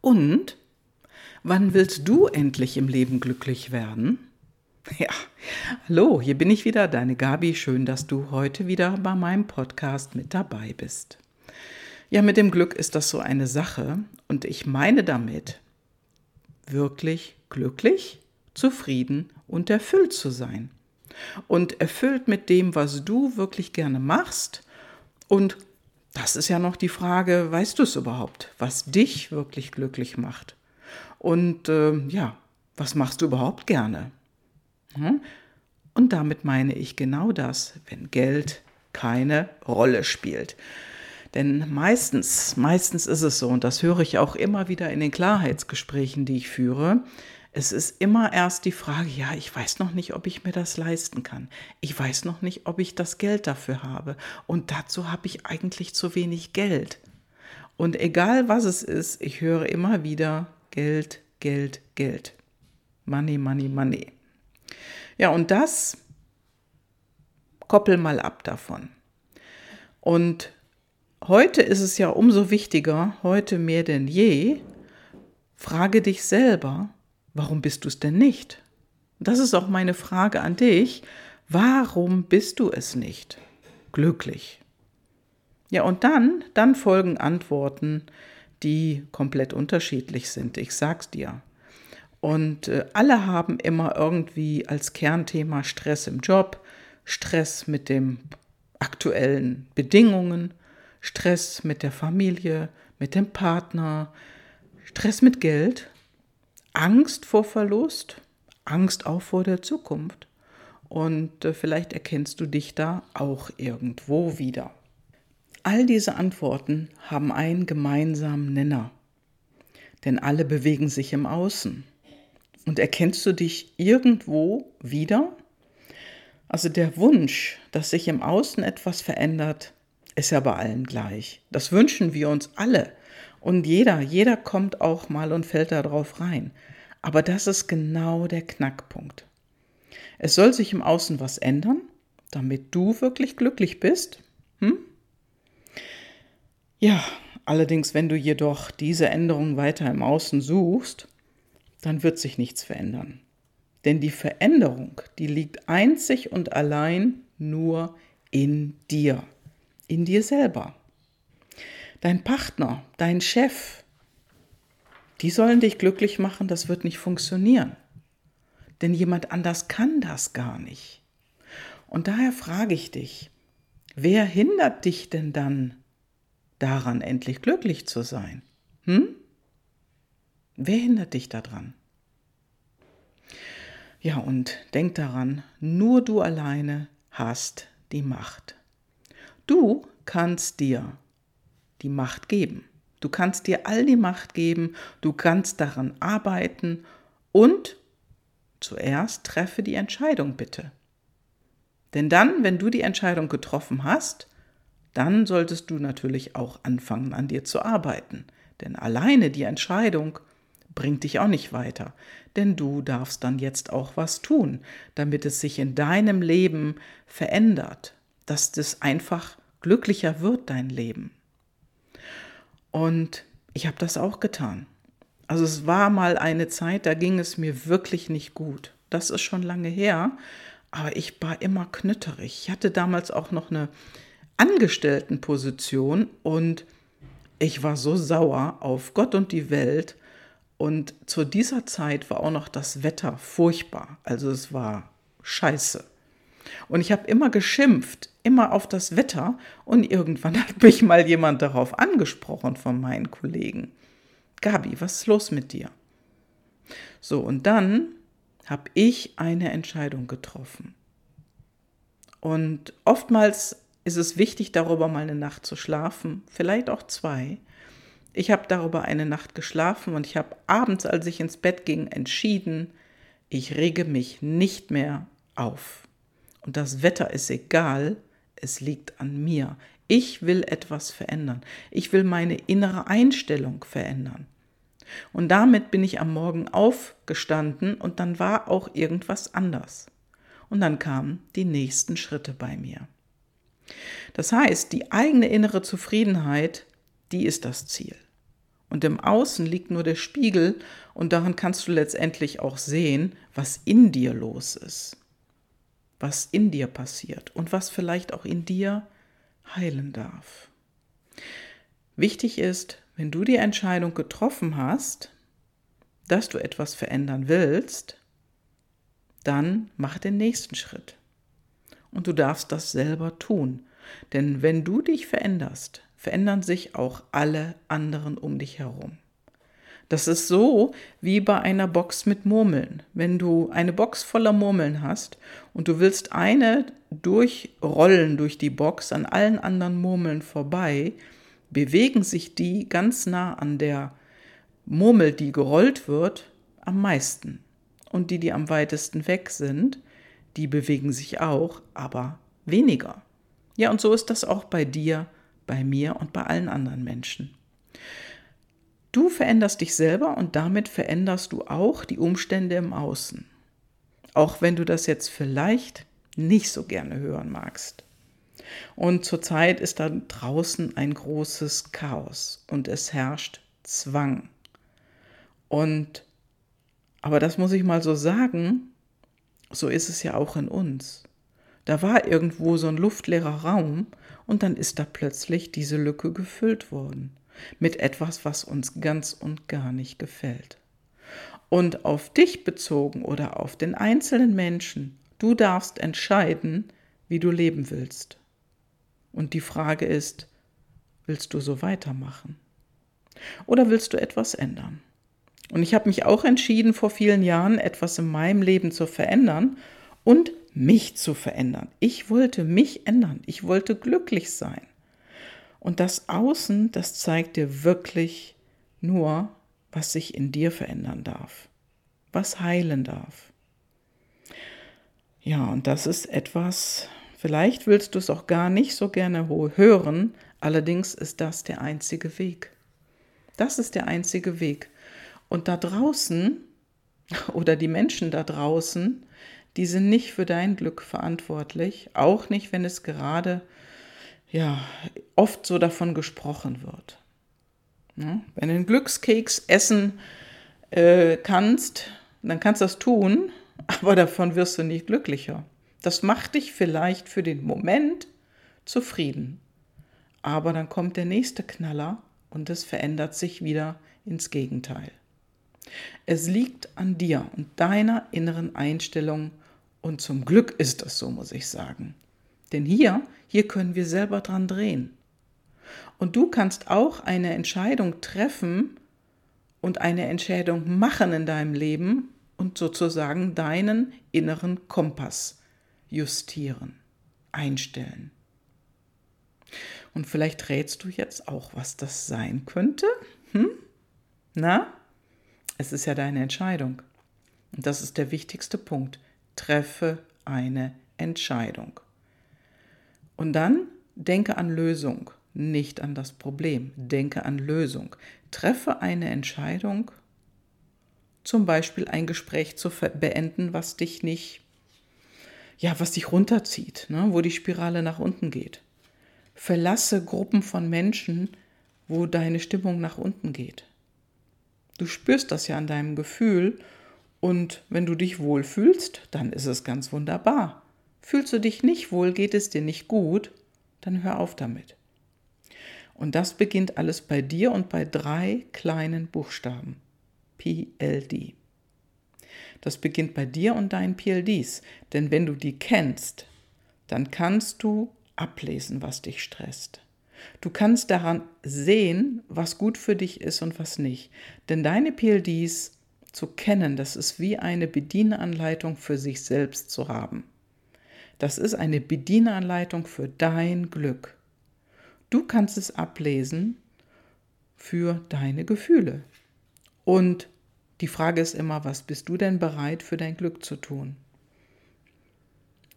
Und wann willst du endlich im Leben glücklich werden? Ja, hallo, hier bin ich wieder, deine Gabi. Schön, dass du heute wieder bei meinem Podcast mit dabei bist. Ja, mit dem Glück ist das so eine Sache und ich meine damit wirklich glücklich, zufrieden und erfüllt zu sein. Und erfüllt mit dem, was du wirklich gerne machst und das ist ja noch die Frage, weißt du es überhaupt, was dich wirklich glücklich macht? Und äh, ja, was machst du überhaupt gerne? Hm? Und damit meine ich genau das, wenn Geld keine Rolle spielt. Denn meistens, meistens ist es so, und das höre ich auch immer wieder in den Klarheitsgesprächen, die ich führe, es ist immer erst die Frage, ja, ich weiß noch nicht, ob ich mir das leisten kann. Ich weiß noch nicht, ob ich das Geld dafür habe. Und dazu habe ich eigentlich zu wenig Geld. Und egal was es ist, ich höre immer wieder Geld, Geld, Geld. Money, money, money. Ja, und das koppel mal ab davon. Und heute ist es ja umso wichtiger, heute mehr denn je, frage dich selber, Warum bist du es denn nicht? Das ist auch meine Frage an dich. Warum bist du es nicht? Glücklich. Ja, und dann, dann folgen Antworten, die komplett unterschiedlich sind. Ich sag's dir. Und äh, alle haben immer irgendwie als Kernthema Stress im Job, Stress mit den aktuellen Bedingungen, Stress mit der Familie, mit dem Partner, Stress mit Geld Angst vor Verlust, Angst auch vor der Zukunft. Und äh, vielleicht erkennst du dich da auch irgendwo wieder. All diese Antworten haben einen gemeinsamen Nenner, denn alle bewegen sich im Außen. Und erkennst du dich irgendwo wieder? Also der Wunsch, dass sich im Außen etwas verändert, ist ja bei allen gleich. Das wünschen wir uns alle. Und jeder, jeder kommt auch mal und fällt da drauf rein. Aber das ist genau der Knackpunkt. Es soll sich im Außen was ändern, damit du wirklich glücklich bist. Hm? Ja, allerdings, wenn du jedoch diese Änderung weiter im Außen suchst, dann wird sich nichts verändern. Denn die Veränderung, die liegt einzig und allein nur in dir, in dir selber. Dein Partner, dein Chef, die sollen dich glücklich machen, das wird nicht funktionieren. Denn jemand anders kann das gar nicht. Und daher frage ich dich, wer hindert dich denn dann daran, endlich glücklich zu sein? Hm? Wer hindert dich daran? Ja, und denk daran, nur du alleine hast die Macht. Du kannst dir die Macht geben. Du kannst dir all die Macht geben, du kannst daran arbeiten und zuerst treffe die Entscheidung bitte. Denn dann, wenn du die Entscheidung getroffen hast, dann solltest du natürlich auch anfangen, an dir zu arbeiten. Denn alleine die Entscheidung bringt dich auch nicht weiter. Denn du darfst dann jetzt auch was tun, damit es sich in deinem Leben verändert, dass das einfach glücklicher wird, dein Leben. Und ich habe das auch getan. Also es war mal eine Zeit, da ging es mir wirklich nicht gut. Das ist schon lange her, aber ich war immer knütterig. Ich hatte damals auch noch eine Angestelltenposition und ich war so sauer auf Gott und die Welt. Und zu dieser Zeit war auch noch das Wetter furchtbar. Also es war scheiße. Und ich habe immer geschimpft, immer auf das Wetter. Und irgendwann hat mich mal jemand darauf angesprochen von meinen Kollegen. Gabi, was ist los mit dir? So, und dann habe ich eine Entscheidung getroffen. Und oftmals ist es wichtig, darüber mal eine Nacht zu schlafen, vielleicht auch zwei. Ich habe darüber eine Nacht geschlafen und ich habe abends, als ich ins Bett ging, entschieden, ich rege mich nicht mehr auf. Und das Wetter ist egal, es liegt an mir. Ich will etwas verändern. Ich will meine innere Einstellung verändern. Und damit bin ich am Morgen aufgestanden und dann war auch irgendwas anders. Und dann kamen die nächsten Schritte bei mir. Das heißt, die eigene innere Zufriedenheit, die ist das Ziel. Und im Außen liegt nur der Spiegel und daran kannst du letztendlich auch sehen, was in dir los ist, was in dir passiert und was vielleicht auch in dir heilen darf. Wichtig ist, wenn du die Entscheidung getroffen hast, dass du etwas verändern willst, dann mach den nächsten Schritt. Und du darfst das selber tun. Denn wenn du dich veränderst, verändern sich auch alle anderen um dich herum. Das ist so wie bei einer Box mit Murmeln. Wenn du eine Box voller Murmeln hast und du willst eine durchrollen durch die Box an allen anderen Murmeln vorbei, bewegen sich die ganz nah an der Murmel, die gerollt wird, am meisten. Und die, die am weitesten weg sind, die bewegen sich auch, aber weniger. Ja, und so ist das auch bei dir bei mir und bei allen anderen Menschen. Du veränderst dich selber und damit veränderst du auch die Umstände im Außen. Auch wenn du das jetzt vielleicht nicht so gerne hören magst. Und zurzeit ist da draußen ein großes Chaos und es herrscht Zwang. Und aber das muss ich mal so sagen, so ist es ja auch in uns. Da war irgendwo so ein luftleerer Raum und dann ist da plötzlich diese Lücke gefüllt worden mit etwas, was uns ganz und gar nicht gefällt. Und auf dich bezogen oder auf den einzelnen Menschen, du darfst entscheiden, wie du leben willst. Und die Frage ist, willst du so weitermachen? Oder willst du etwas ändern? Und ich habe mich auch entschieden, vor vielen Jahren etwas in meinem Leben zu verändern und mich zu verändern. Ich wollte mich ändern. Ich wollte glücklich sein. Und das Außen, das zeigt dir wirklich nur, was sich in dir verändern darf, was heilen darf. Ja, und das ist etwas, vielleicht willst du es auch gar nicht so gerne hören, allerdings ist das der einzige Weg. Das ist der einzige Weg. Und da draußen oder die Menschen da draußen, die sind nicht für dein Glück verantwortlich, auch nicht, wenn es gerade ja oft so davon gesprochen wird. Ja, wenn du einen Glückskeks essen äh, kannst, dann kannst du das tun, aber davon wirst du nicht glücklicher. Das macht dich vielleicht für den Moment zufrieden. Aber dann kommt der nächste Knaller und es verändert sich wieder ins Gegenteil. Es liegt an dir und deiner inneren Einstellung und zum Glück ist das so, muss ich sagen. Denn hier, hier können wir selber dran drehen. Und du kannst auch eine Entscheidung treffen und eine Entscheidung machen in deinem Leben und sozusagen deinen inneren Kompass justieren, einstellen. Und vielleicht rätst du jetzt auch, was das sein könnte? Hm? Na? Es ist ja deine Entscheidung. Und das ist der wichtigste Punkt. Treffe eine Entscheidung. Und dann denke an Lösung, nicht an das Problem. Denke an Lösung. Treffe eine Entscheidung, zum Beispiel ein Gespräch zu beenden, was dich nicht, ja, was dich runterzieht, ne, wo die Spirale nach unten geht. Verlasse Gruppen von Menschen, wo deine Stimmung nach unten geht. Du spürst das ja an deinem Gefühl und wenn du dich wohl fühlst, dann ist es ganz wunderbar. Fühlst du dich nicht wohl, geht es dir nicht gut, dann hör auf damit. Und das beginnt alles bei dir und bei drei kleinen Buchstaben. PLD. Das beginnt bei dir und deinen PLDs, denn wenn du die kennst, dann kannst du ablesen, was dich stresst. Du kannst daran sehen, was gut für dich ist und was nicht. Denn deine PLDs zu kennen, das ist wie eine Bedienanleitung für sich selbst zu haben. Das ist eine Bedienanleitung für dein Glück. Du kannst es ablesen für deine Gefühle. Und die Frage ist immer, was bist du denn bereit für dein Glück zu tun?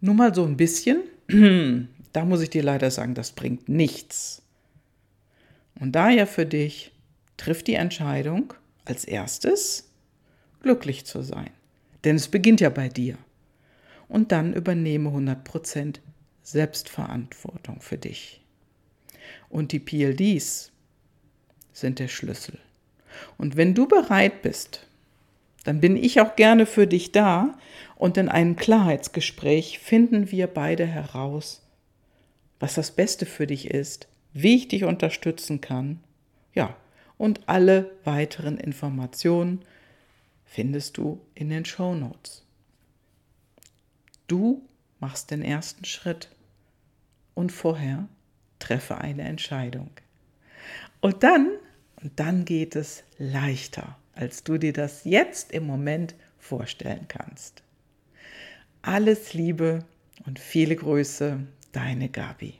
Nur mal so ein bisschen, da muss ich dir leider sagen, das bringt nichts. Und daher für dich, triff die Entscheidung als erstes, glücklich zu sein. Denn es beginnt ja bei dir. Und dann übernehme 100% Selbstverantwortung für dich. Und die PLDs sind der Schlüssel. Und wenn du bereit bist, dann bin ich auch gerne für dich da und in einem Klarheitsgespräch finden wir beide heraus, was das Beste für dich ist, wie ich dich unterstützen kann. Ja, und alle weiteren Informationen findest du in den Show Notes. Du machst den ersten Schritt und vorher treffe eine Entscheidung. Und dann, und dann geht es leichter, als du dir das jetzt im Moment vorstellen kannst. Alles Liebe und viele Grüße, deine Gabi.